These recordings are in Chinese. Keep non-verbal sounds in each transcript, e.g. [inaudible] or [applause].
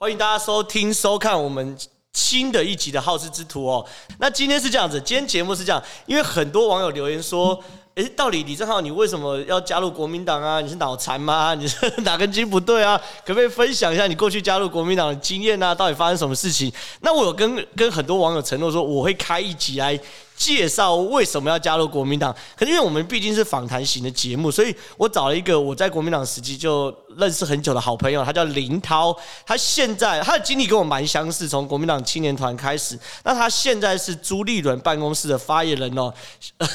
欢迎大家收听、收看我们新的一集的《好事之徒》哦。那今天是这样子，今天节目是这样，因为很多网友留言说：“诶，到底李正浩你为什么要加入国民党啊？你是脑残吗？[laughs] 你是哪根筋不对啊？可不可以分享一下你过去加入国民党的经验啊？到底发生什么事情？”那我有跟跟很多网友承诺说，我会开一集来。介绍为什么要加入国民党？可是因为我们毕竟是访谈型的节目，所以我找了一个我在国民党时期就认识很久的好朋友，他叫林涛。他现在他的经历跟我蛮相似，从国民党青年团开始。那他现在是朱立伦办公室的发言人哦，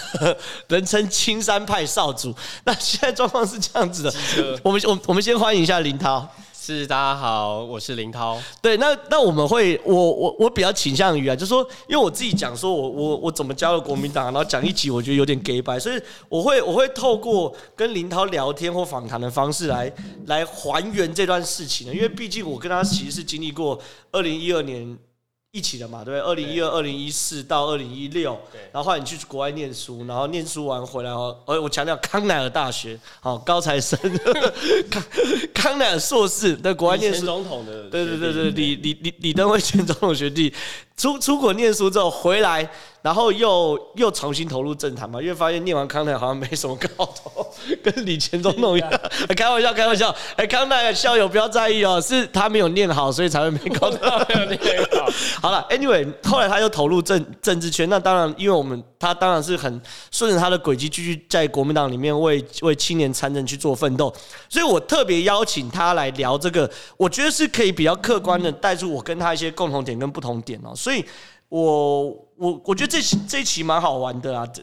[laughs] 人称青山派少主。那现在状况是这样子的，我们我我们先欢迎一下林涛。是，大家好，我是林涛。对，那那我们会，我我我比较倾向于啊，就说，因为我自己讲说我我我怎么加入国民党，然后讲一集，我觉得有点给白，所以我会我会透过跟林涛聊天或访谈的方式来来还原这段事情的，因为毕竟我跟他其实是经历过二零一二年。一起的嘛，对不对？二零一二、二零一四到二零一六，然后后来你去国外念书，然后念书完回来哦，呃，我强调康奈尔大学，好高材生，[laughs] 康康奈尔硕士在国外念书，总统的，对对对对，李李李李登辉前总统学弟，出出国念书之后回来。然后又又重新投入政坛嘛，因为发现念完康奈好像没什么搞头，[laughs] 跟李前总统一样。[laughs] 开玩笑，开玩笑。哎，康奈的校友不要在意哦，是他没有念好，所以才会没搞头。没有念好。[laughs] 好了，Anyway，后来他又投入政政治圈。那当然，因为我们他当然是很顺着他的轨迹，继续在国民党里面为为青年参政去做奋斗。所以我特别邀请他来聊这个，我觉得是可以比较客观的带出我跟他一些共同点跟不同点哦。所以。我我我觉得这期这一期蛮好玩的啊，这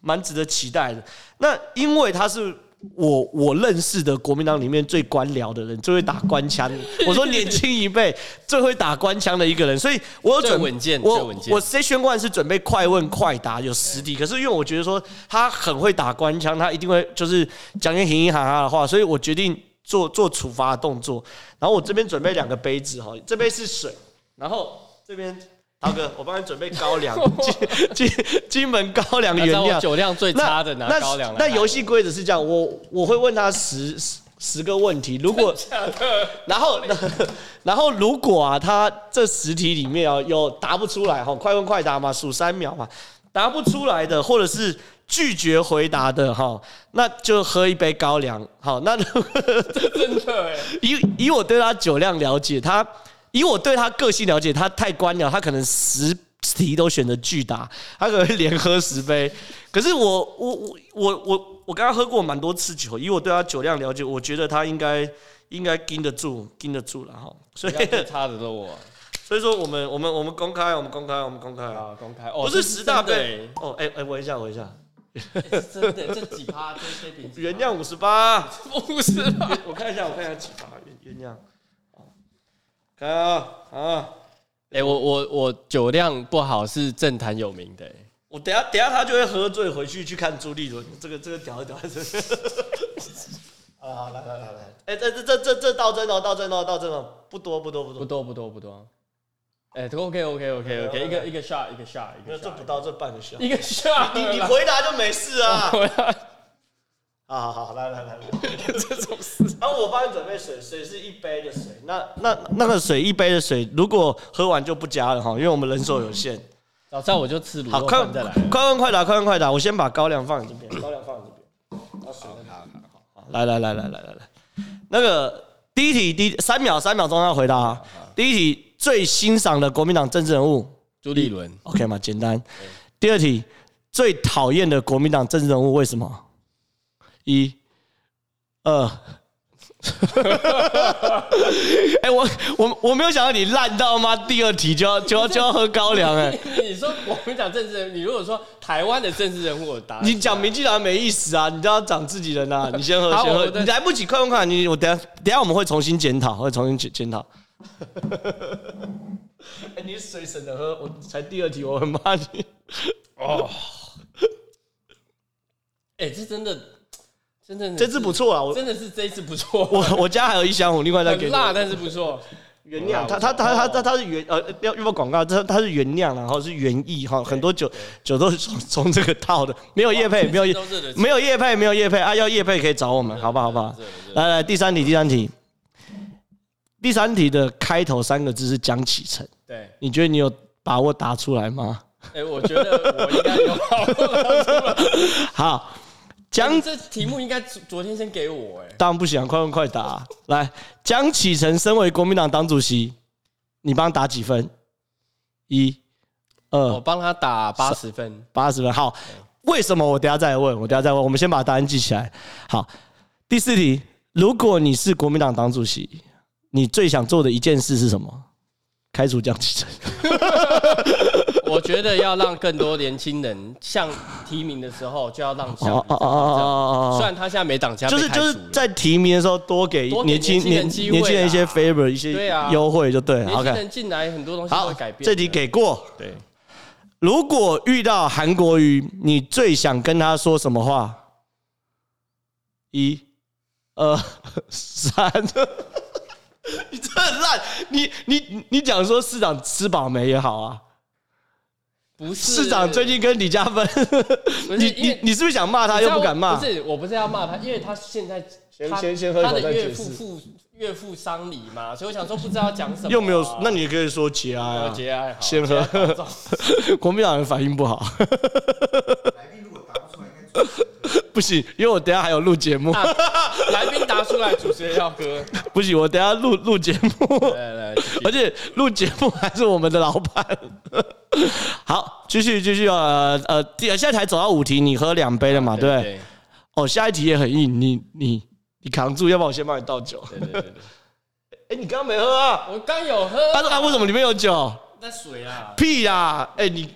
蛮值得期待的。那因为他是我我认识的国民党里面最官僚的人，最会打官腔。[laughs] 我说年轻一辈最会打官腔的一个人，所以我有准稳健，我我 C 宣官是准备快问快答有实体，可是因为我觉得说他很会打官腔，他一定会就是讲些行行哈哈的话，所以我决定做做处罚的动作。然后我这边准备两个杯子哈，这杯是水，然后这边。涛哥，我帮你准备高粱，[laughs] 金金金门高粱原料，酒量最差的拿高粱。那游戏规则是这样，我我会问他十十个问题，如果 [laughs] 然后 [laughs] 然后如果啊，他这十题里面啊有答不出来哈，快问快答嘛，数三秒嘛，答不出来的或者是拒绝回答的哈，那就喝一杯高粱。好，那真的以以我对他酒量了解，他。以我对他个性了解，他太官僚，他可能十题都选择巨答，他可能连喝十杯。可是我我我我我我跟他喝过蛮多次酒，以我对他酒量了解，我觉得他应该应该经得住，经得住了哈。所以差的都我。[laughs] 所以说我们我们我们公开，我们公开，我们公开啊，公开。哦，不是十大杯哦，哎哎，闻一下，闻一下。真的这几趴这这瓶原谅五十八，[laughs] 五十八，[laughs] 我看一下，我看一下几趴原原谅。啊啊！哎，我我我酒量不好，是政坛有名的。我等下等下他就会喝醉回去去看朱立伦，这个这个屌一屌。[laughs] 好好来来来来，哎，这这这这这倒真哦，倒真哦，倒真哦，不多不多不多不多不多不多。哎，OK OK OK OK，一个一个 shot 一个 shot 一个，这不到这半个 shot，一个 shot，你你回答就没事啊。[laughs] 好好好，来来来来，[laughs] 这种事。然后我帮你准备水，水是一杯的水。那那那个水一杯的水，如果喝完就不加了哈，因为我们人手有限。早知道我就吃卤肉饭再来。快问快答，快问快答。我先把高粱放在这边，高粱放在这边。好，好，好，来来来来来来来。那个第一题，第三秒三秒钟要回答。第一题，最欣赏的国民党政治人物朱立伦，OK 吗？简单。第二题，最讨厌的国民党政治人物为什么？一、二，[laughs] 哎、欸，我我我没有想到你烂到吗？第二题就要就要就要喝高粱哎！[laughs] 你说我们讲政治人物，你如果说台湾的政治人物，我答你讲民进党没意思啊！你都要讲自己人呐、啊！你先喝，先喝，你来不及，快问快！你我等下等下我们会重新检讨，会重新检检讨。[laughs] 哎，你水省着喝，我才第二题，我很怕你哦。哎、欸，这真的。真的，这次不错啊！我真的是这一次不错。我我家还有一箱，我另外再给你。辣，但是不错。原酿，它它它它它它是原呃要预报广告，它它是原酿，然后是原意哈，很多酒酒都是从从这个套的，没有叶配，没有业没有叶配，没有叶配啊！要叶配可以找我们，好不好？好不好？来来，第三题，第三题，第三题的开头三个字是江启程，对，你觉得你有把握答出来吗？哎，我觉得我应该有把握答出来。[laughs] 好，江这题目应该昨天先给我，哎，当然不行，快问快答。来，江启臣身为国民党党主席，你帮他打几分？一、二，我帮他打八十分，八十分。好，为什么？我等下再问，我等下再问。我们先把答案记起来。好，第四题，如果你是国民党党主席，你最想做的一件事是什么？开除江启臣。[laughs] 我觉得要让更多年轻人像提名的时候就要让像哦哦哦哦哦，虽然他现在没党家，就是就是在提名的时候多给年轻年年轻人一些 favor 一些优惠就对。年轻人进来很多东西会改变。这题给过。对，如果遇到韩国瑜，你最想跟他说什么话？一、二、三。[laughs] 你真的很烂！你你你讲说市长吃饱没也好啊。不是市长最近跟李嘉芬，[laughs] 你你你是不是想骂他又不敢骂？不是，我不是要骂他，因为他现在先先先喝口再解释。他的岳父父岳父丧礼嘛，所以我想说不知道讲什么。又没有，那你可以说节哀啊，节哀。先喝。[laughs] 国民党人反应不好。不行，因为我等下还有录节目。[laughs] 来宾答出来，主持人要喝。[laughs] 不行，我等下录录节目。来来，[laughs] 而且录节目还是我们的老板。好，继续继续呃呃，现在才走到五题，你喝两杯了嘛？对不对？哦，下一题也很硬，你你你扛住，要不然我先帮你倒酒。对对对对。哎，你刚刚没喝啊？我刚有喝。他说啊，为什么里面有酒？那水啊？屁呀！哎，你。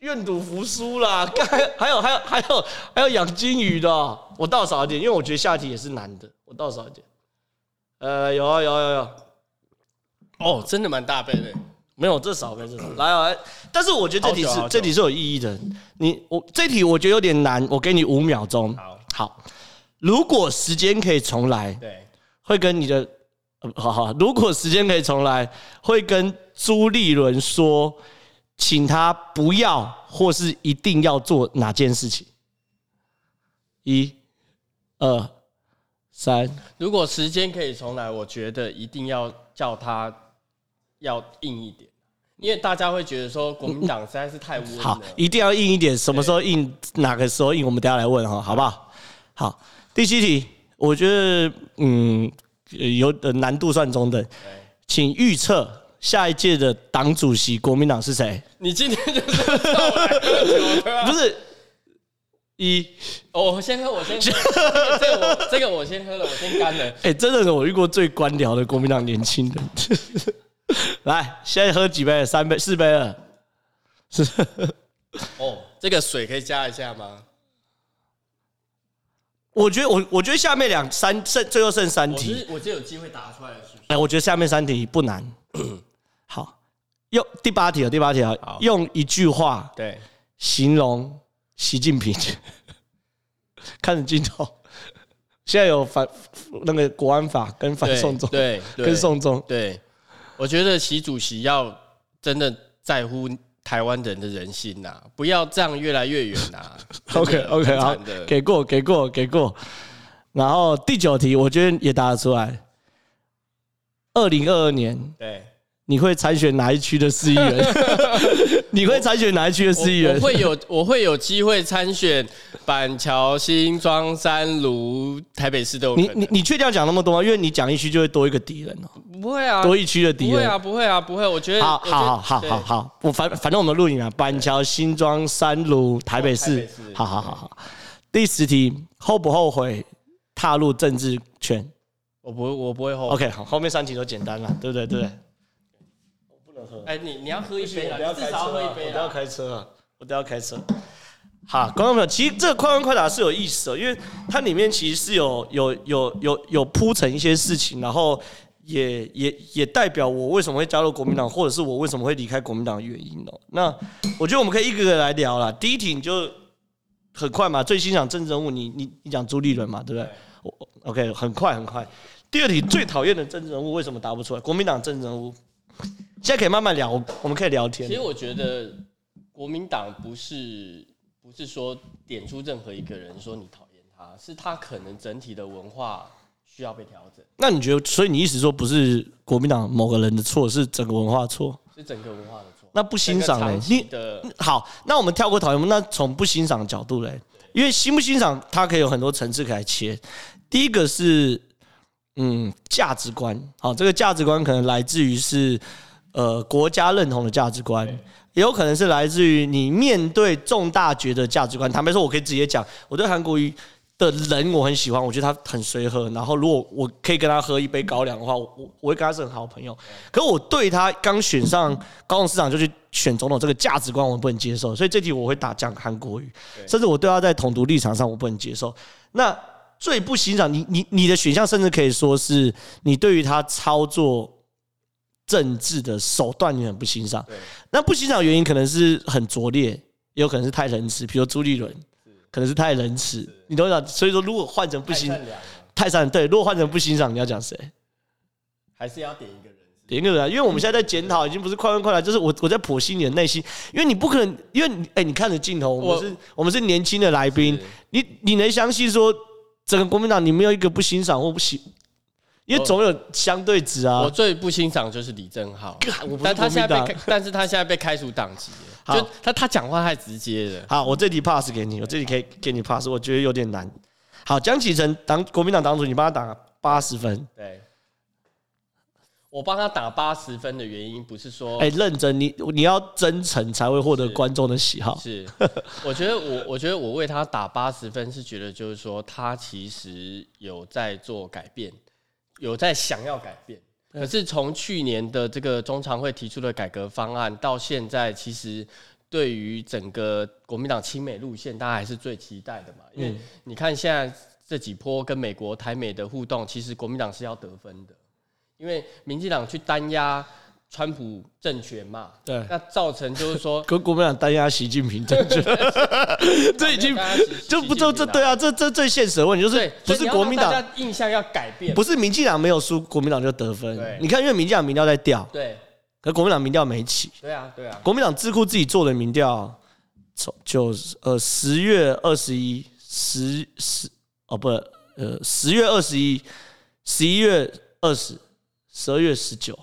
愿赌服输啦，[laughs] 还还有还有还有还有养金鱼的，我倒少一点，因为我觉得下题也是难的，我倒少一点。呃，有啊有啊有有。哦，真的蛮大杯的，没有这少杯这少。[coughs] 来来，但是我觉得这题是这题是有意义的。你我这题我觉得有点难，我给你五秒钟。好，好，如果时间可以重来，对，会跟你的，好好，如果时间可以重来，会跟朱立伦说。请他不要或是一定要做哪件事情？一、二、三。如果时间可以重来，我觉得一定要叫他要硬一点，因为大家会觉得说国民党实在是太温了。好，一定要硬一点。什么时候硬？哪个时候硬？我们等下来问哈，好不好？好，第七题，我觉得嗯有的难度算中等，请预测。下一届的党主席，国民党是谁？你今天就是不是一，哦，我先喝，我先喝，这个我这个我先喝了，我先干了。[laughs] 哎、欸，真的是我遇过最官僚的国民党年轻人。[laughs] 来，现在喝几杯？三杯、四杯了。是。哦，这个水可以加一下吗？我觉得我我觉得下面两三剩最后剩三题，我就有机会答出来了，是不是？哎，我觉得下面三题不难。[coughs] 好，用第八题啊，第八题啊，用一句话对形容习近平。[laughs] 看着镜头，现在有反那个国安法跟反送中，对，跟送中。对，我觉得习主席要真的在乎台湾人的人心呐，不要这样越来越远呐。[laughs] OK OK，好，给过给过给过。然后第九题，我觉得也答得出来。二零二二年，对，你会参选哪一区的市议员？[laughs] 你会参选哪一区的市议员？我会有，我会有机会参选板桥、新庄、三芦、台北市都有。你你你确定要讲那么多吗？因为你讲一区就会多一个敌人哦。不会啊，多一区的敌人。不会啊，不会啊，不会。我觉得，好好好好好，我反反正我们录影啊，板桥、新庄、三芦、台北市。好好好好。第十题，后不后悔踏入政治圈？我不，我不会后悔。OK，好，后面三题都简单了，对不对？对不对？哎，你你要喝一杯啊！我要开车，我都要开车啊！我都要开车。好，观众朋友，其实这个快问快答是有意思的，因为它里面其实是有有有有有铺陈一些事情，然后也也也代表我为什么会加入国民党，或者是我为什么会离开国民党的原因哦。那我觉得我们可以一个个来聊了。第一题你就很快嘛，最欣赏政治人物，你你你讲朱立伦嘛，对不对？我 OK，很快很快。第二题最讨厌的政治人物为什么答不出来？国民党政治人物，[laughs] 现在可以慢慢聊，我们可以聊天。其实我觉得国民党不是不是说点出任何一个人说你讨厌他，是他可能整体的文化需要被调整。那你觉得，所以你意思说不是国民党某个人的错，是整个文化错？是整个文化的错。那不欣赏呢？你好，那我们跳过讨厌，那从不欣赏的角度嘞，因为欣不欣赏，它可以有很多层次可以切。第一个是，嗯，价值观。好，这个价值观可能来自于是，呃，国家认同的价值观，也有可能是来自于你面对重大决的价值观。坦白说，我可以直接讲，我对韩国瑜的人我很喜欢，我觉得他很随和。然后，如果我可以跟他喝一杯高粱的话，我我会跟他是很好朋友。可我对他刚选上高雄市长就去选总统这个价值观，我不能接受。所以这题我会打讲韩国瑜，甚至我对他在统独立场上我不能接受。那最不欣赏你，你你的选项甚至可以说是你对于他操作政治的手段你很不欣赏。那不欣赏的原因可能是很拙劣，也有可能是太仁慈，比如朱立伦，可能是太仁慈。你懂我意思？所以说，如果换成不欣，太善良。对，如果换成不欣赏，你要讲谁？还是要点一个人？点一个人，因为我们现在在检讨，已经不是快问快答，就是我我在剖析你的内心，因为你不可能，因为你哎，你看着镜头，我们是，我们是年轻的来宾，你你能相信说？整个国民党，你没有一个不欣赏或不喜，因为总有相对值啊。我最不欣赏就是李正浩，[laughs] 但他现在被，但是他现在被开除党籍了。就他他讲话太直接了。好，我这题 pass 给你，我这题可以给你 pass，我觉得有点难。好，江启臣当国民党党主，你帮他打八十分。对。我帮他打八十分的原因不是说，哎，认真，你你要真诚才会获得观众的喜好。是，我觉得我 [laughs] 我觉得我为他打八十分是觉得就是说他其实有在做改变，有在想要改变。可是从去年的这个中常会提出的改革方案到现在，其实对于整个国民党亲美路线，大家还是最期待的嘛。因为你看现在这几波跟美国台美的互动，其实国民党是要得分的。因为民进党去单压川普政权嘛，对，那造成就是说，跟国民党单压习近平政权，这已经就不就这对啊，这这最现实的问题就是不是国民党印象要改变，不是民进党没有输，国民党就得分。你看，因为民进党民调在掉，对，可国民党民调没起，对啊，对啊，国民党智库自己做的民调，从就呃十月二十一十十哦不呃十月二十一十一月二十。十二月十九，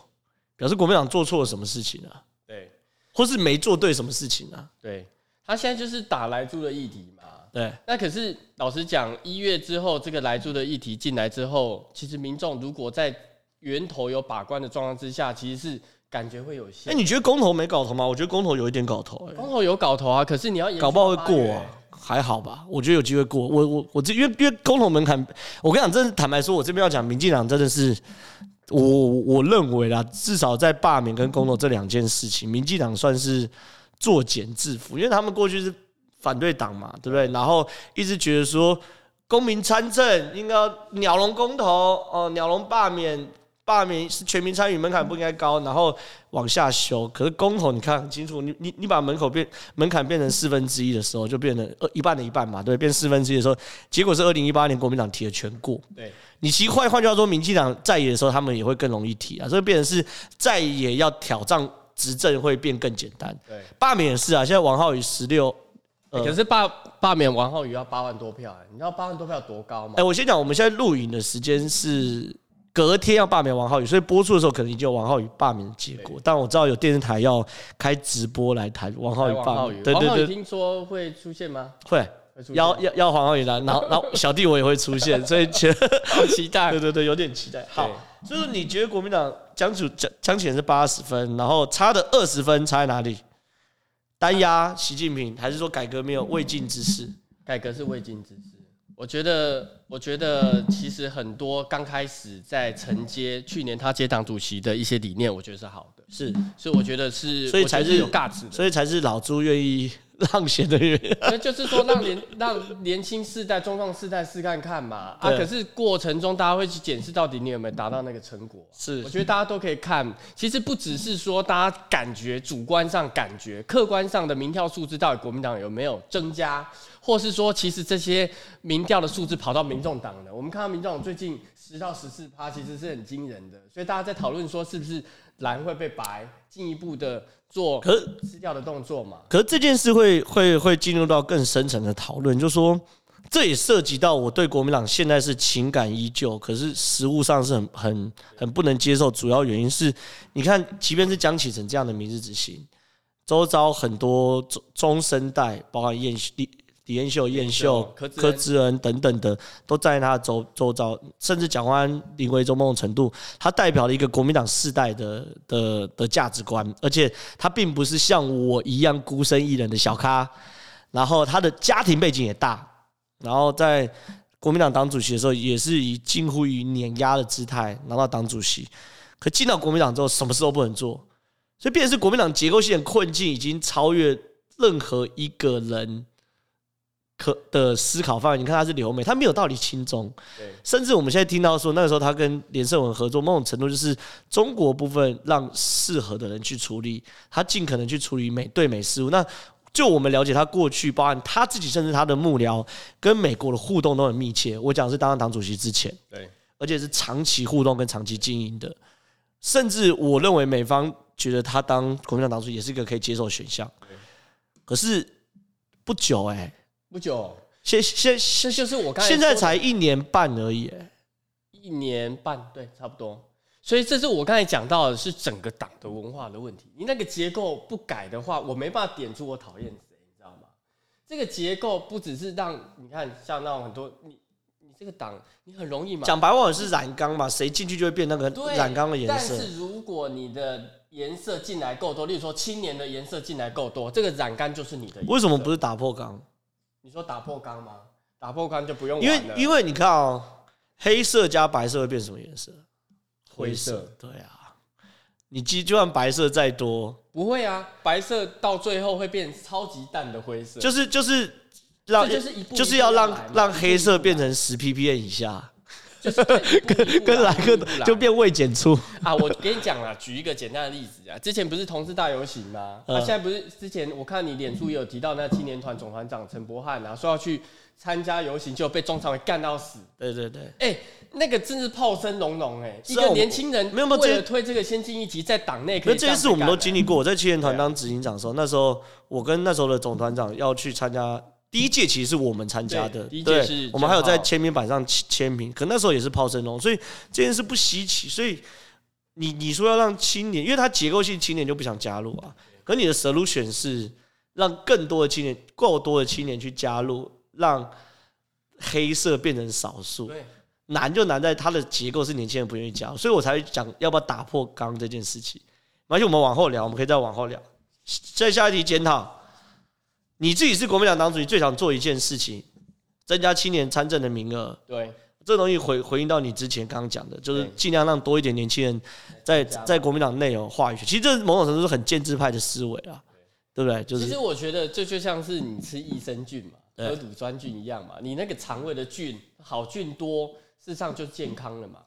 表示国民党做错了什么事情啊？对，或是没做对什么事情啊？对，他现在就是打来住的议题嘛。对，那可是老实讲，一月之后这个来住的议题进来之后，其实民众如果在源头有把关的状况之下，其实是感觉会有些。哎，你觉得公投没搞头吗？我觉得公投有一点搞头。哎，公投有搞头啊，可是你要搞不好会过啊，还好吧？我觉得有机会过。我我我这因为因为公投门槛，我跟你讲，真的坦白说，我这边要讲，民进党真的是。我我认为啦，至少在罢免跟公投这两件事情，民进党算是作茧自缚，因为他们过去是反对党嘛，对不对？然后一直觉得说公民参政应该鸟笼公投哦，鸟笼罢免。罢免是全民参与门槛不应该高，然后往下修。可是公投你看很清楚，你你你把门口变门槛变成四分之一的时候，就变成二一半的一半嘛，对，变四分之一的时候，结果是二零一八年国民党提的全过。对，你其实换换句话说，民进党在野的时候，他们也会更容易提啊，所以变成是在野要挑战执政会变更简单。对，罢免也是啊，现在王浩宇十六，可是罢罢免王浩宇要八万多票，欸，你知道八万多票多高吗？哎，我先讲，我们现在录影的时间是。隔天要罢免王浩宇，所以播出的时候可能已经有王浩宇罢免的结果。但我知道有电视台要开直播来谈王浩宇罢免。对对对，听说会出现吗？会，要要要黄浩宇来，然后然后小弟我也会出现，所以 [laughs] 好期待。[laughs] 对对对，有点期待。好，就是你觉得国民党江主江江启臣是八十分，然后差的二十分差在哪里？单压习近平，还是说改革没有未尽之事？改革是未尽之事。我觉得，我觉得其实很多刚开始在承接去年他接党主席的一些理念，我觉得是好的，是，所以我觉得是，所以才是有价值的，所以才是老朱愿意 [laughs] 让贤的原因。那就是说让年让年轻世代、中壮世代试看看嘛。啊，可是过程中大家会去检视到底你有没有达到那个成果。是，我觉得大家都可以看。其实不只是说大家感觉主观上感觉，客观上的民调数字到底国民党有没有增加。或是说，其实这些民调的数字跑到民众党了。我们看到民众党最近十到十四趴，其实是很惊人的。所以大家在讨论说，是不是蓝会被白，进一步的做可是吃掉的动作嘛？可是这件事会会会进入到更深层的讨论，就是说这也涉及到我对国民党现在是情感依旧，可是实务上是很很很不能接受。主要原因是，你看，即便是江启臣这样的明日之星，周遭很多中中生代，包括燕李李彦秀、燕秀、柯志恩等等的，都在他的周周遭，甚至蒋万安、林为洲某种程度，他代表了一个国民党世代的的的价值观，而且他并不是像我一样孤身一人的小咖，然后他的家庭背景也大。然后在国民党党主席的时候，也是以近乎于碾压的姿态拿到党主席。可进到国民党之后，什么事都不能做，所以变成是国民党结构性的困境已经超越任何一个人可的思考范围。你看他是留美，他没有道理亲中，甚至我们现在听到说，那个时候他跟连胜文合作，某种程度就是中国部分让适合的人去处理，他尽可能去处理美对美事务。那就我们了解他过去，包含他自己，甚至他的幕僚跟美国的互动都很密切。我讲是当上党主席之前，对，而且是长期互动跟长期经营的。甚至我认为美方觉得他当国民党党主席也是一个可以接受的选项。可是不久哎、欸，不久，现现现就是我刚才现在才一年半而已、欸，一年半，对，差不多。所以这是我刚才讲到的，是整个党的文化的问题。你那个结构不改的话，我没办法点出我讨厌谁，你知道吗？这个结构不只是让你看像那种很多你你这个党你很容易嘛，讲白话是染缸嘛，谁进去就会变那个染缸的颜色。但是如果你的颜色进来够多，例如说青年的颜色进来够多，这个染缸就是你的。为什么不是打破缸？你说打破缸吗？打破缸就不用。因为因为你看哦，黑色加白色会变什么颜色？灰色，对啊，你就就算白色再多，不会啊，白色到最后会变超级淡的灰色，就是就是让就是就是要让让黑色变成十 ppm 以下，就是 [laughs] 跟跟来个就变未检出 [laughs] 啊！我跟你讲啊，举一个简单的例子啊，之前不是同事大游行吗？啊，现在不是之前我看你脸书也有提到那青年团总团长陈柏翰啊，说要去。参加游行就被中常委干到死，对对对，哎、欸，那个真是炮声隆隆哎，一个年轻人没有没有为了推这个先进一级，在党内可以这这件事我们都经历过。我在青年团当执行长的时候，那时候我跟那时候的总团长要去参加第一届，其实是我们参加的，第一届是我们还有在签名板上签名，可那时候也是炮声隆隆，所以这件事不稀奇。所以你你说要让青年，因为他结构性青年就不想加入啊，可你的 solution 是让更多的青年，够多的青年去加入。让黑色变成少数，难就难在它的结构是年轻人不愿意加入，所以我才讲要不要打破刚这件事情。而且我们往后聊，我们可以再往后聊。再下一题检讨，你自己是国民党党主席，最想做一件事情，增加青年参政的名额。对，这东西回回应到你之前刚刚讲的，就是尽量让多一点年轻人在在国民党内有话语权。其实这某种程度是很建制派的思维啊，对不对？就是其实我觉得这就像是你吃益生菌嘛。和乳酸菌一样嘛，你那个肠胃的菌好菌多，事实上就健康了嘛。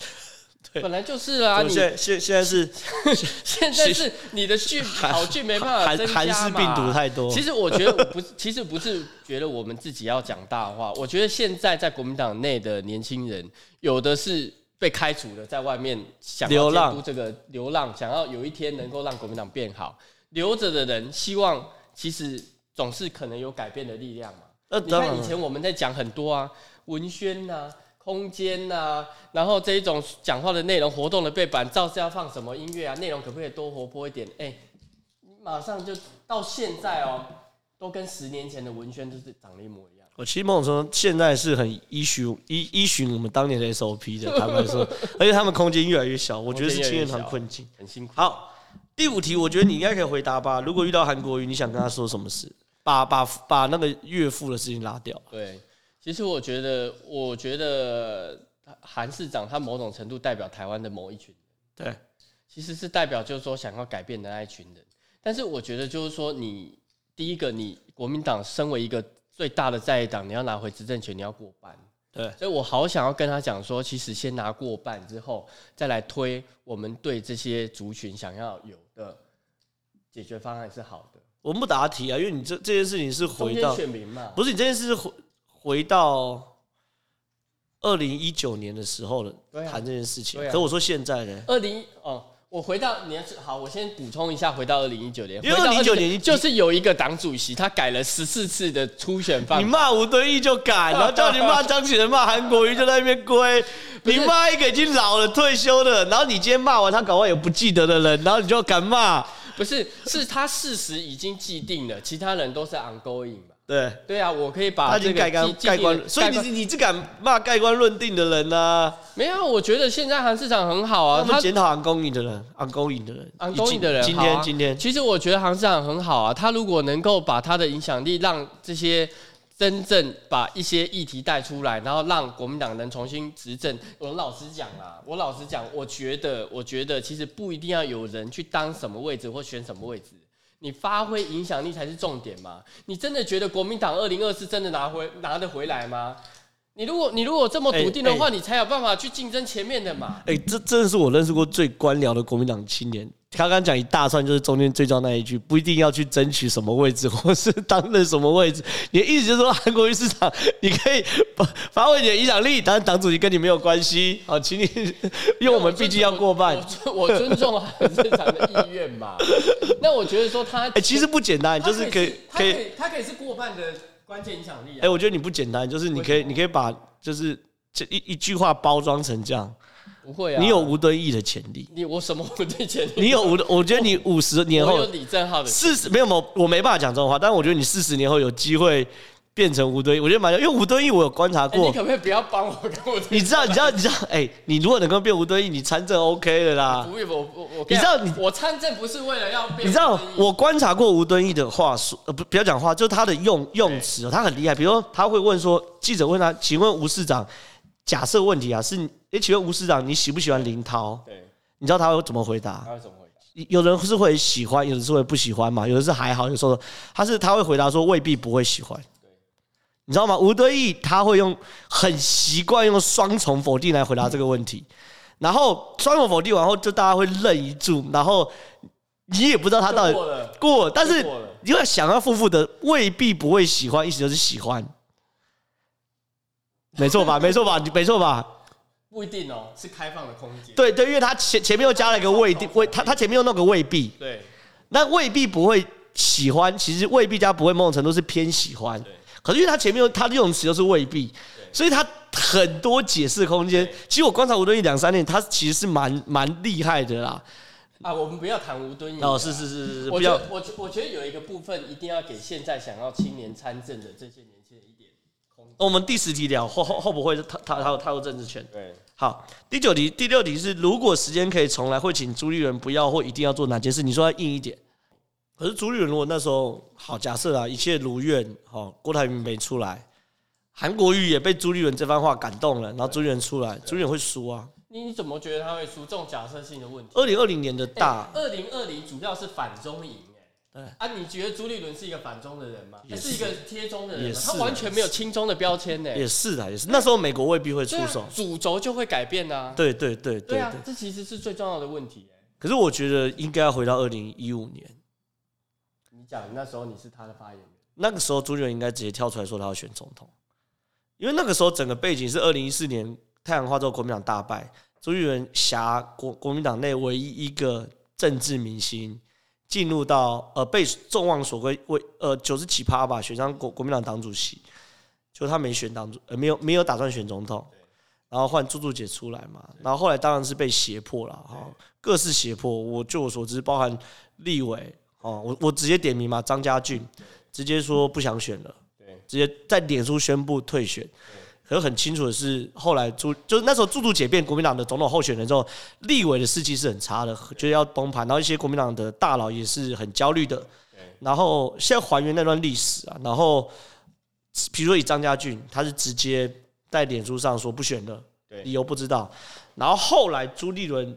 对，本来就是啊。你现现现在是 [laughs] 现在是 [laughs] 你的菌好菌没办法增加嘛。韩式病毒太多。其实我觉得不，其实不是觉得我们自己要讲大话。我觉得现在在国民党内的年轻人，有的是被开除的，在外面想要监督这个流浪，想要有一天能够让国民党变好。留着的人希望，其实总是可能有改变的力量嘛。你看以前我们在讲很多啊，文宣呐、啊、空间呐、啊，然后这一种讲话的内容、活动的背板，照是要放什么音乐啊？内容可不可以多活泼一点？哎、欸，马上就到现在哦，都跟十年前的文宣就是长得一模一样。我其实某种说，现在是很依循依依循我们当年的 SOP 的，[laughs] 他们说，而且他们空间越来越小，我觉得是青年团困境，很辛苦。好，第五题，我觉得你应该可以回答吧？如果遇到韩国瑜，你想跟他说什么事？把把把那个岳父的事情拉掉。对，其实我觉得，我觉得韩市长他某种程度代表台湾的某一群人。对，其实是代表就是说想要改变的那一群人。但是我觉得就是说，你第一个，你国民党身为一个最大的在野党，你要拿回执政权，你要过半。对，所以我好想要跟他讲说，其实先拿过半之后，再来推我们对这些族群想要有的解决方案是好的。我们不答题啊，因为你这这件事情是回到选民嘛，不是你这件事是回回到二零一九年的时候了谈这件事情。可我说现在呢？二零哦，我回到你要好，我先补充一下，回到二零一九年，因为二零一九年就是有一个党主席，他改了十四次的初选方法。你骂吴敦义就改，然后 [laughs] 叫你骂张启仁、骂韩国瑜就在那边归。[laughs] 你骂一个已经老了退休的，然后你今天骂完他，搞不好有不记得的人，然后你就敢骂？不是，是他事实已经既定了，其他人都是 ongoing 嘛。对对啊，我可以把这个盖棺盖棺，所以你你只敢骂盖棺论定的人呢、啊？没有，我觉得现在韩市长很好啊。他们检讨 ongoing 的人，ongoing 的人，ongoing 的人。今天今天，其实我觉得韩市长很好啊。他如果能够把他的影响力让这些真正把一些议题带出来，然后让国民党能重新执政。我老实讲啊，我老实讲，我觉得我觉得其实不一定要有人去当什么位置或选什么位置。你发挥影响力才是重点嘛？你真的觉得国民党二零二四真的拿回拿得回来吗？你如果你如果这么笃定的话，欸欸、你才有办法去竞争前面的嘛。哎、欸，这真的是我认识过最官僚的国民党青年。他刚刚讲一大串，就是中间最重要那一句，不一定要去争取什么位置，或是担任什么位置。你的意思就是说，韩国瑜市长，你可以发发挥你的影响力，但是党主席跟你没有关系。好，请你 [laughs] [laughs] 因为我们毕竟要过半。我，尊重韩市长的意愿嘛。那我觉得说他，哎、欸，其实不简单，就是可以，可以，他可以是过半的关键影响力。哎，我觉得你不简单，就是你可以，你可以把就是这一一句话包装成这样。不会啊！你有吴敦义的潜力。你我什么吴敦义潜力？你有吴，我觉得你五十年后有李正浩的四十没有没有，我没办法讲这种话。但是我觉得你四十年后有机会变成吴敦义，我觉得蛮，因为吴敦义我有观察过。你可不可以不要帮我跟我？你知道你知道你知道哎，你如果能够变吴敦义，你参政 OK 的啦。不会，我我我，你知道你我参政不是为了要变。你知道我观察过吴敦义的话术，呃不不要讲话，就是他的用用词，他很厉害。比如说他会问说，记者问他，请问吴市长，假设问题啊是。哎，请问吴市长，你喜不喜欢林涛？对，你知道他会怎么回答？他会怎么回答？有人是会喜欢，有人是会不喜欢嘛？有人是还好，有时候他是他会回答说未必不会喜欢。对，你知道吗？吴敦义他会用很习惯用双重否定来回答这个问题，然后双重否定完后，就大家会愣一住，然后你也不知道他到底过但是你要想要负负的未必不会喜欢，意思就是喜欢，没错吧？[laughs] 没错吧？你没错吧？不一定哦，是开放的空间。对对，因为他前前面又加了一个未定，未他他前面又弄个未必。对，那未必不会喜欢，其实未必加不会，某种程度是偏喜欢。对。可是因为他前面他的用词又是未必，所以他很多解释空间。其实我观察吴敦义两三年，他其实是蛮蛮厉害的啦。啊，我们不要谈吴敦义。哦，是是是是是，我觉得我我觉得有一个部分一定要给现在想要青年参政的这些年轻人一点。我们第十题聊后后后不会他他他踏入政治圈？对，好，第九题第六题是如果时间可以重来，会请朱立伦不要或一定要做哪件事？你说要硬一点。可是朱立伦如果那时候好，假设啊，一切如愿，好，郭台铭没出来，韩国瑜也被朱立伦这番话感动了，然后朱立伦出来，朱立伦会输啊？你你怎么觉得他会输？这种假设性的问题。二零二零年的大，二零二零主要是反中赢。对啊，你觉得朱立伦是一个反中的人吗？也是，是一个贴中的人，也是他完全没有亲中的标签呢。也是的，也是。那时候美国未必会出手，主轴就会改变啊。对对对对，对，对啊，这其实是最重要的问题。可是我觉得应该要回到二零一五年。讲那时候你是他的发言人，那个时候朱立伦应该直接跳出来说他要选总统，因为那个时候整个背景是二零一四年太阳花之后国民党大败，朱立伦挟国国民党内唯一一个政治明星。进入到呃被众望所归为呃九十七趴吧选上国国民党党主席，就他没选党主呃没有没有打算选总统，然后换朱朱姐出来嘛，然后后来当然是被胁迫了哈，各式胁迫，我据我所知包含立委哦，我我直接点名嘛，张家俊直接说不想选了，直接在脸书宣布退选。可是很清楚的是，后来朱就是那时候朱朱解变国民党的总统候选人之后，立委的士气是很差的，觉得要崩盘，然后一些国民党的大佬也是很焦虑的。然后现在还原那段历史啊，然后比如说以张家俊，他是直接在脸书上说不选了，理由不知道。然后后来朱立伦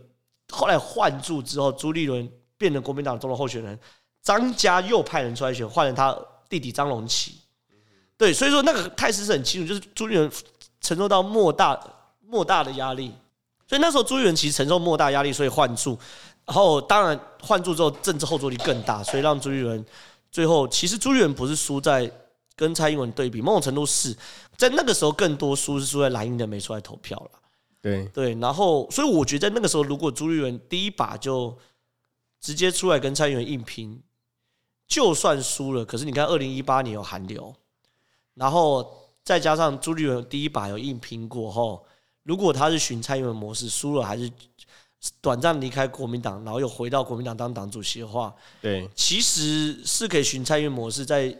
后来换住之后，朱立伦变成国民党总统候选人，张家又派人出来选，换了他弟弟张荣起。对，所以说那个态势是很清楚，就是朱立伦承受到莫大莫大的压力，所以那时候朱立伦其实承受莫大压力，所以换柱，然后当然换柱之后政治后坐力更大，所以让朱立伦最后其实朱立伦不是输在跟蔡英文对比，某种程度是在那个时候更多输是输在蓝营的没出来投票了。对对，然后所以我觉得那个时候，如果朱立伦第一把就直接出来跟蔡英文硬拼，就算输了，可是你看二零一八年有韩流，然后再加上朱立伦第一把有硬拼过后，如果他是循蔡英文模式输了，还是短暂离开国民党，然后又回到国民党当党主席的话，对，其实是可以循蔡英文模式在。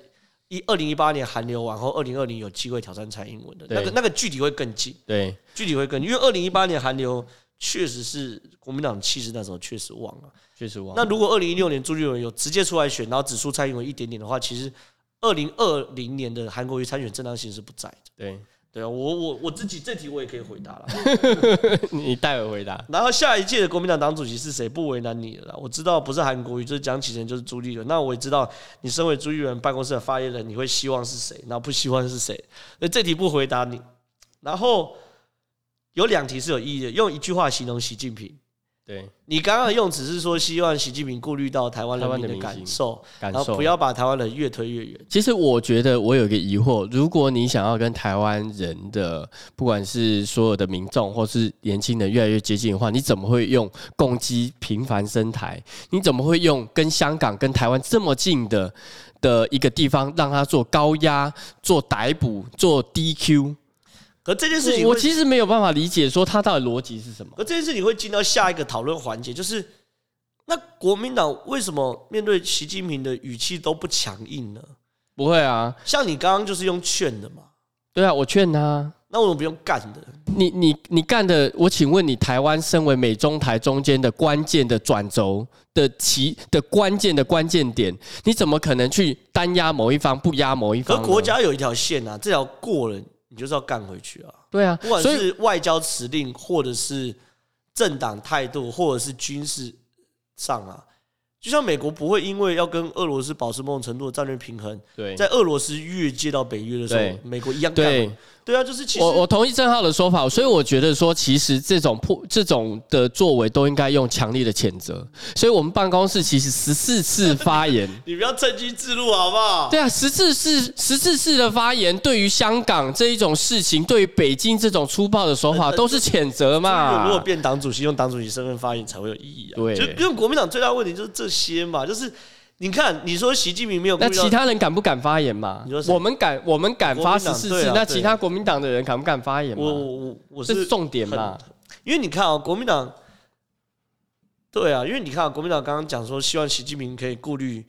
一二零一八年韩流完后，二零二零有机会挑战蔡英文的那个那个距离会更近，对，距离会更近，因为二零一八年韩流确实是国民党气势那时候确实旺了，确实旺。那如果二零一六年朱立伦有直接出来选，然后只输蔡英文一点点的话，其实二零二零年的韩国瑜参选正当性是不在的，对。对啊，我我我自己这题我也可以回答了，[laughs] 你代为回答。然后下一届的国民党党主席是谁？不为难你了。我知道不是韩国瑜，就是蒋启贤，就是朱立伦。那我也知道你身为朱立伦办公室的发言人，你会希望是谁？那不希望是谁？那这题不回答你。然后有两题是有意义的，用一句话形容习近平。对，你刚刚用只是说，希望习近平顾虑到台湾人民的感受，然后不要把台湾人越推越远。其实我觉得我有一个疑惑，如果你想要跟台湾人的不管是所有的民众或是年轻人越来越接近的话，你怎么会用攻击频繁升台？你怎么会用跟香港、跟台湾这么近的的一个地方，让他做高压、做逮捕、做 DQ？可这件事情，我其实没有办法理解，说他到底逻辑是什么。可这件事情会进到下一个讨论环节，就是那国民党为什么面对习近平的语气都不强硬呢？不会啊，像你刚刚就是用劝的嘛。对啊，我劝他。那为什么不用干的？你你你干的，我请问你，台湾身为美中台中间的关键的转轴的其的关键的关键点，你怎么可能去单压某一方，不压某一方？可国家有一条线啊，这条过了。你就是要干回去啊！对啊，不管是外交辞令，或者是政党态度，或者是军事上啊，就像美国不会因为要跟俄罗斯保持某种程度的战略平衡，对，在俄罗斯越界到北约的时候，美国一样干。对。啊，就是其实我我同意郑浩的说法，所以我觉得说，其实这种破这种的作为都应该用强烈的谴责。所以我们办公室其实十四次发言，[laughs] 你不要趁机自录好不好？对啊，十四次十四次的发言，对于香港这一种事情，对于北京这种粗暴的手法，都是谴责嘛。如果变党主席，用党主席身份发言才会有意义啊。对，就因为国民党最大问题就是这些嘛，就是。你看，你说习近平没有，那其他人敢不敢发言嘛？我们敢，我们敢发十四次，那其他国民党的人敢不敢发言嘛？我我我是重点嘛？因为你看啊，国民党，对啊，因为你看啊，国民党刚刚讲说希望习近平可以顾虑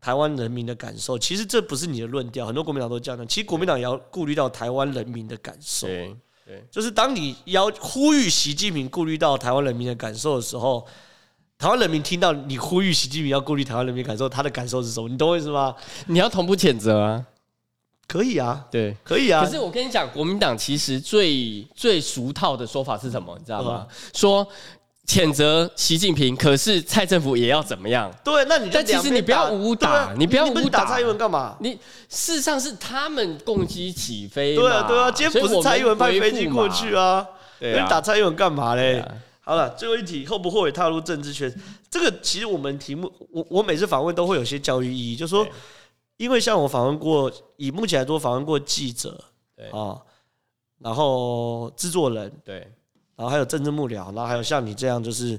台湾人民的感受，其实这不是你的论调，很多国民党都这样讲。其实国民党也要顾虑到台湾人民的感受，对对，就是当你要呼吁习近平顾虑到台湾人民的感受的时候。台湾人民听到你呼吁习近平要顾虑台湾人民感受，他的感受是什么？你懂我意思吗？你要同步谴责啊？可以啊，对，可以啊。可是我跟你讲，国民党其实最最俗套的说法是什么？你知道吗？说谴责习近平，可是蔡政府也要怎么样？对，那你但其实你不要武打，你不要武打蔡英文干嘛？你事实上是他们共机起飞，对啊，对啊，今天不是蔡英文派飞机过去啊？你打蔡英文干嘛嘞？好了，最后一题，后不后悔踏入政治圈？这个其实我们题目，我我每次访问都会有些教育意义，就是说，因为像我访问过，以目前来说访问过记者，对啊，然后制作人，对，然后还有政治幕僚，然后还有像你这样，就是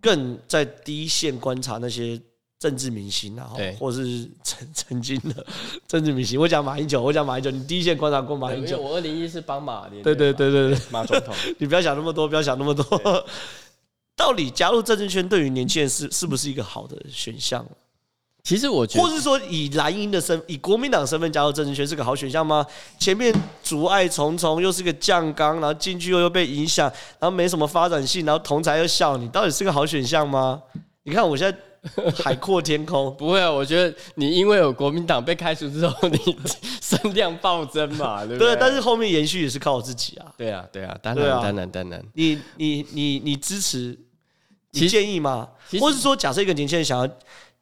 更在第一线观察那些。政治明星，然后或是曾曾经的 [laughs] 政治明星，我讲马英九，我讲马英九，你第一线观察过马英九？我二零一是帮马的，对对对对对，马总统，[laughs] 你不要想那么多，不要想那么多。到底加入政治圈对于年轻人是是不是一个好的选项？其实我觉得，或是说以蓝营的身，以国民党身份加入政治圈是个好选项吗？前面阻碍重重，又是个酱缸，然后进去又又被影响，然后没什么发展性，然后同才又笑你，到底是个好选项吗？你看我现在。[laughs] 海阔天空，[laughs] 不会啊！我觉得你因为有国民党被开除之后，你 [laughs] 声量暴增嘛，对不对？对，但是后面延续也是靠我自己啊。对啊，对啊，当然，当然，当然。你你你你支持？你建议吗？或是说，假设一个年轻人想要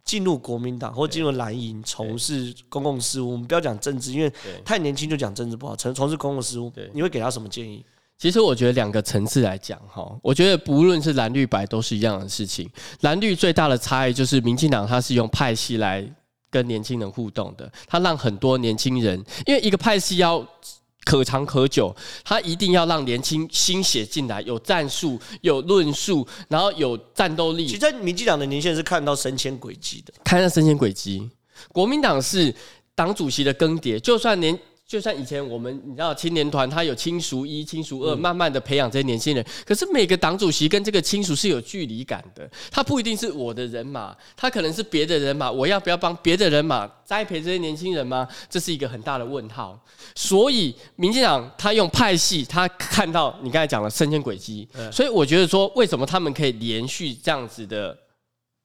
进入国民党或进入蓝营，从事公共事务，我们不要讲政治，因为太年轻就讲政治不好。从从事公共事务，你会给他什么建议？其实我觉得两个层次来讲，哈，我觉得不论是蓝绿白都是一样的事情。蓝绿最大的差异就是，民进党它是用派系来跟年轻人互动的，它让很多年轻人，因为一个派系要可长可久，它一定要让年轻新血进来，有战术、有论述，然后有战斗力。其实，在民进党的年轻人是看到升迁轨迹的，看到升迁轨迹。国民党是党主席的更迭，就算年。就像以前我们，你知道青年团，他有亲属一、亲属二，慢慢的培养这些年轻人。可是每个党主席跟这个亲属是有距离感的，他不一定是我的人马，他可能是别的人马。我要不要帮别的人马栽培这些年轻人吗？这是一个很大的问号。所以民进党他用派系，他看到你刚才讲了升迁轨迹，所以我觉得说，为什么他们可以连续这样子的？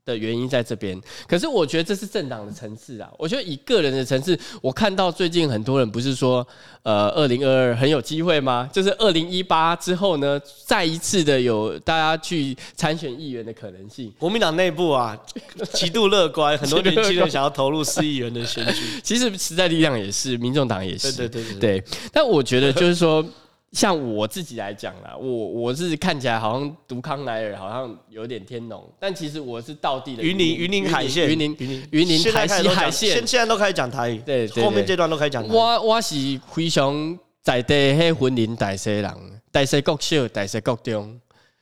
的原因在这边，可是我觉得这是政党的层次啊。我觉得以个人的层次，我看到最近很多人不是说，呃，二零二二很有机会吗？就是二零一八之后呢，再一次的有大家去参选议员的可能性。国民党内部啊，极度乐观，很多年轻人想要投入市议员的选举。[laughs] 其实时代力量也是，民众党也是，对对对对，对。但我觉得就是说。像我自己来讲啦，我我是看起来好像读康莱尔，好像有点天龙，但其实我是道地的云林云林海线，云林云林云林台西海线，现现在都开始讲台语，对，后面这段都开始讲。我我是非常在地迄云林大西人，大西国小，大西国中，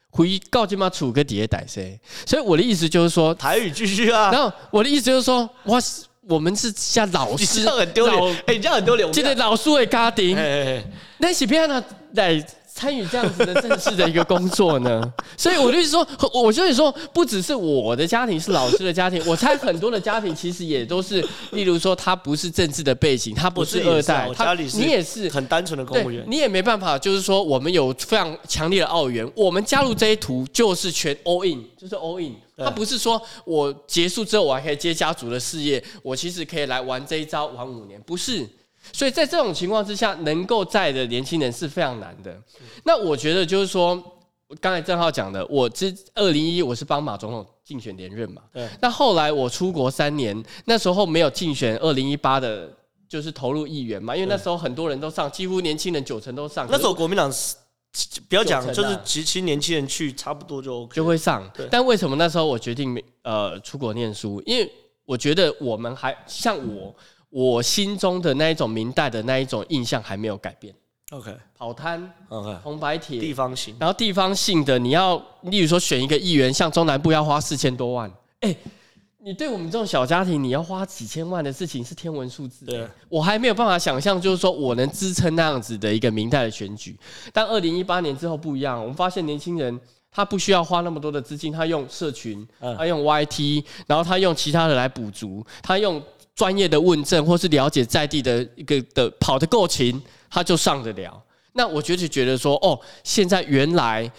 回到今嘛处个底下大西，所以我的意思就是说台语继续啊。然后我的意思就是说，我是我们是像老师，很丢脸，哎，你这样很丢脸。记得老师的家庭，那是边呢？来参与这样子的正式的一个工作呢，[laughs] 所以我就是说，我就是说，不只是我的家庭是老师的家庭，我猜很多的家庭其实也都是，例如说他不是政治的背景，他不是二代，他你也是很单纯的公务员，你也没办法，就是说我们有非常强烈的澳元，我们加入这一图就是全 all in，就是 all in，他不是说我结束之后我还可以接家族的事业，我其实可以来玩这一招玩五年，不是。所以在这种情况之下，能够在的年轻人是非常难的。那我觉得就是说，刚才正浩讲的，我之二零一我是帮马总统竞选连任嘛。对。那后来我出国三年，那时候没有竞选二零一八的，就是投入议员嘛，因为那时候很多人都上，几乎年轻人九成都上。那时候国民党不要讲，就是其实年轻人去差不多就 O 就会上。对。但为什么那时候我决定呃出国念书？因为我觉得我们还像我。我心中的那一种明代的那一种印象还没有改变。OK，跑摊，OK，红白帖，地方性，然后地方性的，你要，例如说选一个议员，像中南部要花四千多万，哎、欸，你对我们这种小家庭，你要花几千万的事情是天文数字。对，我还没有办法想象，就是说我能支撑那样子的一个明代的选举。但二零一八年之后不一样，我们发现年轻人他不需要花那么多的资金，他用社群，他用 YT，然后他用其他的来补足，他用。专业的问政，或是了解在地的一个的跑得够勤，他就上得了。那我就觉得说，哦，现在原来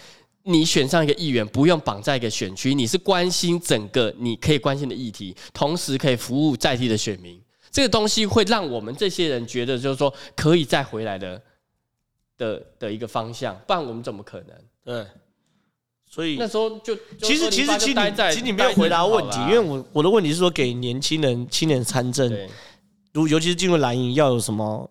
你选上一个议员，不用绑在一个选区，你是关心整个你可以关心的议题，同时可以服务在地的选民。这个东西会让我们这些人觉得，就是说可以再回来的的的一个方向，不然我们怎么可能？对。所以那时候就，其实其实其实其实你没有回答问题，因为我我的问题是说给年轻人青年参政，如尤其是进入蓝营要有什么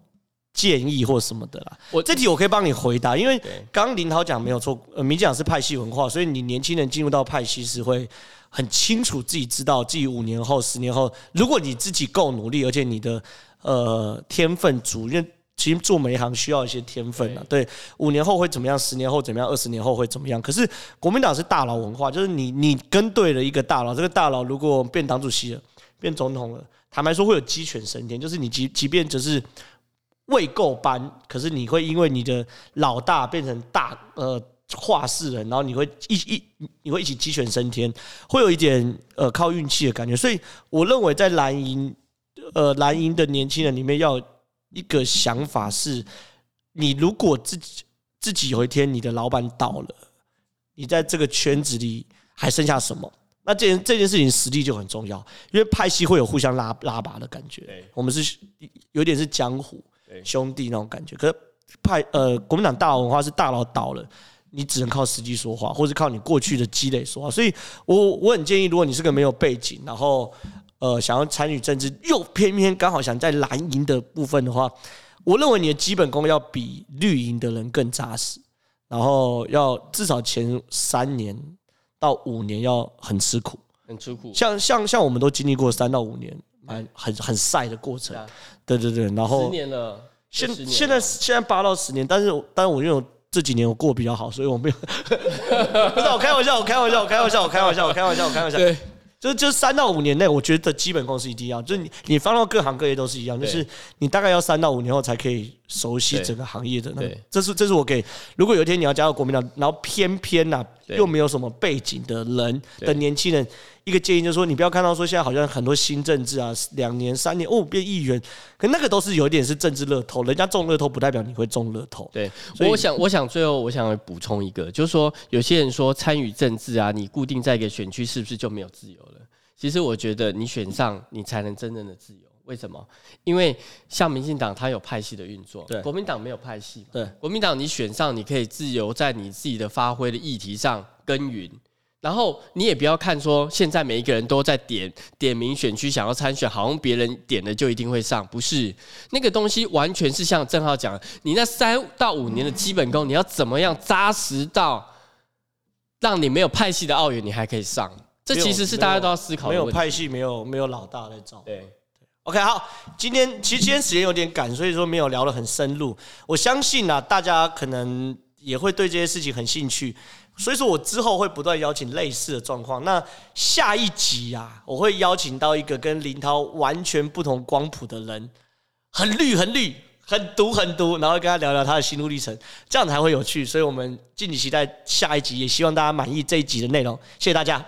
建议或什么的啦。我这题我可以帮你回答，因为刚刚林涛讲没有错，呃，民进党是派系文化，所以你年轻人进入到派系是会很清楚自己知道自己五年后、十年后，如果你自己够努力，而且你的呃天分足，因为。其实做每一行需要一些天分啊，对，五年后会怎么样？十年后怎么样？二十年后会怎么样？可是国民党是大佬文化，就是你你跟对了一个大佬，这个大佬如果变党主席了，变总统了，坦白说会有鸡犬升天，就是你即即便只是未够班，可是你会因为你的老大变成大呃话事人，然后你会一一你会一起鸡犬升天，会有一点呃靠运气的感觉。所以我认为在蓝营呃蓝营的年轻人里面要。一个想法是，你如果自己自己有一天你的老板倒了，你在这个圈子里还剩下什么？那这件这件事情实力就很重要，因为派系会有互相拉拉拔的感觉。我们是有点是江湖兄弟那种感觉。可是派呃国民党大佬文化是大佬倒了，你只能靠实际说话，或是靠你过去的积累说话。所以我我很建议，如果你是个没有背景，然后。呃，想要参与政治，又偏偏刚好想在蓝营的部分的话，我认为你的基本功要比绿营的人更扎实，然后要至少前三年到五年要很吃苦，很吃苦。像像像我们都经历过三到五年，蛮很很晒的过程。对对对，然后十年了，现现在现在八到十年，但是但是我因为我这几年我过得比较好，所以我没有。[laughs] 不是我开玩笑，我开玩笑，我开玩笑，我开玩笑，我开玩笑，我开玩笑。对。就是就三到五年内，我觉得基本功是一定要，就是你你放到各行各业都是一样，就是你大概要三到五年后才可以熟悉整个行业的。那这是这是我给，如果有一天你要加入国民党，然后偏偏呐、啊、又没有什么背景的人的年轻人。一个建议就是说，你不要看到说现在好像很多新政治啊，两年三年哦变议员，可那个都是有一点是政治乐透，人家中乐透不代表你会中乐透。对，所以我想我想最后我想补充一个，就是说有些人说参与政治啊，你固定在一个选区是不是就没有自由了？其实我觉得你选上你才能真正的自由。为什么？因为像民进党它有派系的运作，对，国民党没有派系。对，国民党你选上你可以自由在你自己的发挥的议题上耕耘。然后你也不要看说现在每一个人都在点点名选区想要参选，好像别人点了就一定会上，不是那个东西，完全是像正浩讲，你那三到五年的基本功，你要怎么样扎实到让你没有派系的奥运，你还可以上？这其实是大家都要思考的。没有派系，没有没有老大在找。对，OK，好，今天其实今天时间有点赶，所以说没有聊得很深入。我相信啊，大家可能也会对这些事情很兴趣。所以说我之后会不断邀请类似的状况。那下一集啊，我会邀请到一个跟林涛完全不同光谱的人，很绿很绿，很毒很毒，然后跟他聊聊他的心路历程，这样才会有趣。所以我们敬请期待下一集，也希望大家满意这一集的内容。谢谢大家。